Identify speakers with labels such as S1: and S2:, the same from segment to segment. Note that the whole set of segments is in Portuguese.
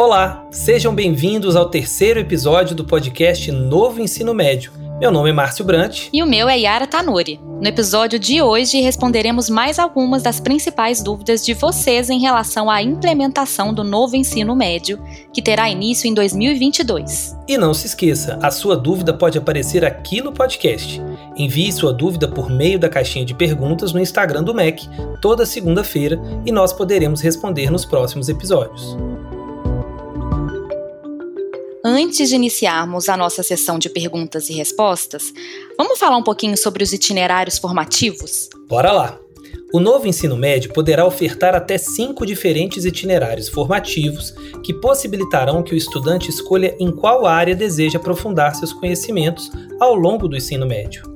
S1: Olá, sejam bem-vindos ao terceiro episódio do podcast Novo Ensino Médio. Meu nome é Márcio Brant.
S2: E o meu é Yara Tanuri. No episódio de hoje, responderemos mais algumas das principais dúvidas de vocês em relação à implementação do novo ensino médio, que terá início em 2022.
S1: E não se esqueça, a sua dúvida pode aparecer aqui no podcast. Envie sua dúvida por meio da caixinha de perguntas no Instagram do MEC, toda segunda-feira, e nós poderemos responder nos próximos episódios.
S2: Antes de iniciarmos a nossa sessão de perguntas e respostas, vamos falar um pouquinho sobre os itinerários formativos?
S1: Bora lá! O novo ensino médio poderá ofertar até cinco diferentes itinerários formativos que possibilitarão que o estudante escolha em qual área deseja aprofundar seus conhecimentos ao longo do ensino médio.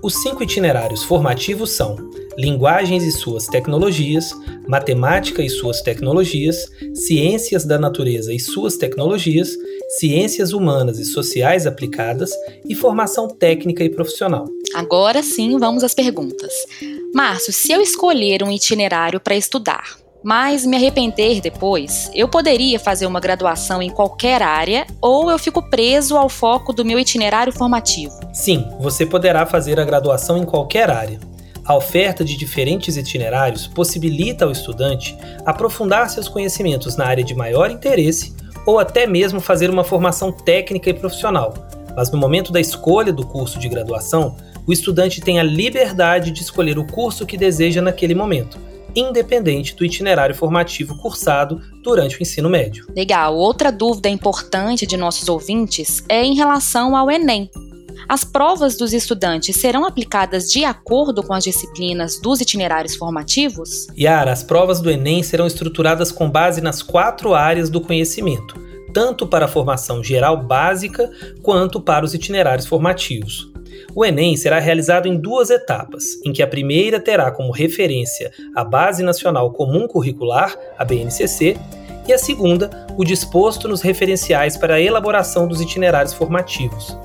S1: Os cinco itinerários formativos são Linguagens e suas tecnologias, Matemática e suas tecnologias, Ciências da natureza e suas tecnologias, Ciências humanas e sociais aplicadas e Formação técnica e profissional.
S2: Agora sim, vamos às perguntas. Márcio, se eu escolher um itinerário para estudar, mas me arrepender depois, eu poderia fazer uma graduação em qualquer área ou eu fico preso ao foco do meu itinerário formativo?
S1: Sim, você poderá fazer a graduação em qualquer área. A oferta de diferentes itinerários possibilita ao estudante aprofundar seus conhecimentos na área de maior interesse ou até mesmo fazer uma formação técnica e profissional. Mas no momento da escolha do curso de graduação, o estudante tem a liberdade de escolher o curso que deseja naquele momento independente do itinerário formativo cursado durante o ensino médio.
S2: Legal. Outra dúvida importante de nossos ouvintes é em relação ao Enem. As provas dos estudantes serão aplicadas de acordo com as disciplinas dos itinerários formativos?
S1: Yara, as provas do Enem serão estruturadas com base nas quatro áreas do conhecimento, tanto para a formação geral básica quanto para os itinerários formativos. O Enem será realizado em duas etapas, em que a primeira terá como referência a Base Nacional Comum Curricular, a BNCC, e a segunda, o disposto nos referenciais para a elaboração dos itinerários formativos.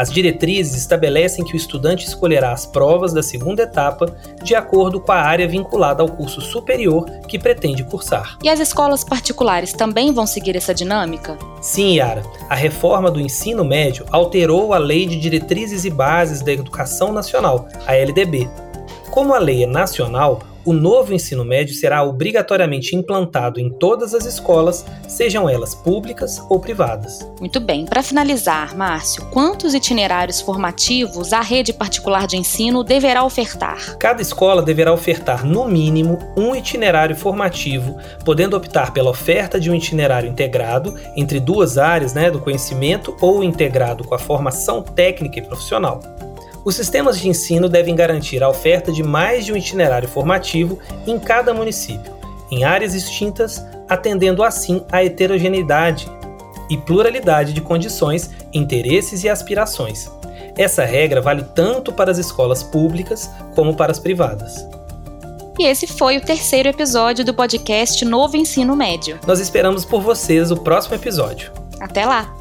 S1: As diretrizes estabelecem que o estudante escolherá as provas da segunda etapa de acordo com a área vinculada ao curso superior que pretende cursar.
S2: E as escolas particulares também vão seguir essa dinâmica?
S1: Sim, Yara. A reforma do ensino médio alterou a Lei de Diretrizes e Bases da Educação Nacional, a LDB. Como a lei é nacional, o novo ensino médio será obrigatoriamente implantado em todas as escolas, sejam elas públicas ou privadas.
S2: Muito bem. Para finalizar, Márcio, quantos itinerários formativos a rede particular de ensino deverá ofertar?
S1: Cada escola deverá ofertar, no mínimo, um itinerário formativo, podendo optar pela oferta de um itinerário integrado entre duas áreas né, do conhecimento ou integrado com a formação técnica e profissional. Os sistemas de ensino devem garantir a oferta de mais de um itinerário formativo em cada município, em áreas distintas, atendendo assim à heterogeneidade e pluralidade de condições, interesses e aspirações. Essa regra vale tanto para as escolas públicas como para as privadas.
S2: E esse foi o terceiro episódio do podcast Novo Ensino Médio.
S1: Nós esperamos por vocês o próximo episódio.
S2: Até lá!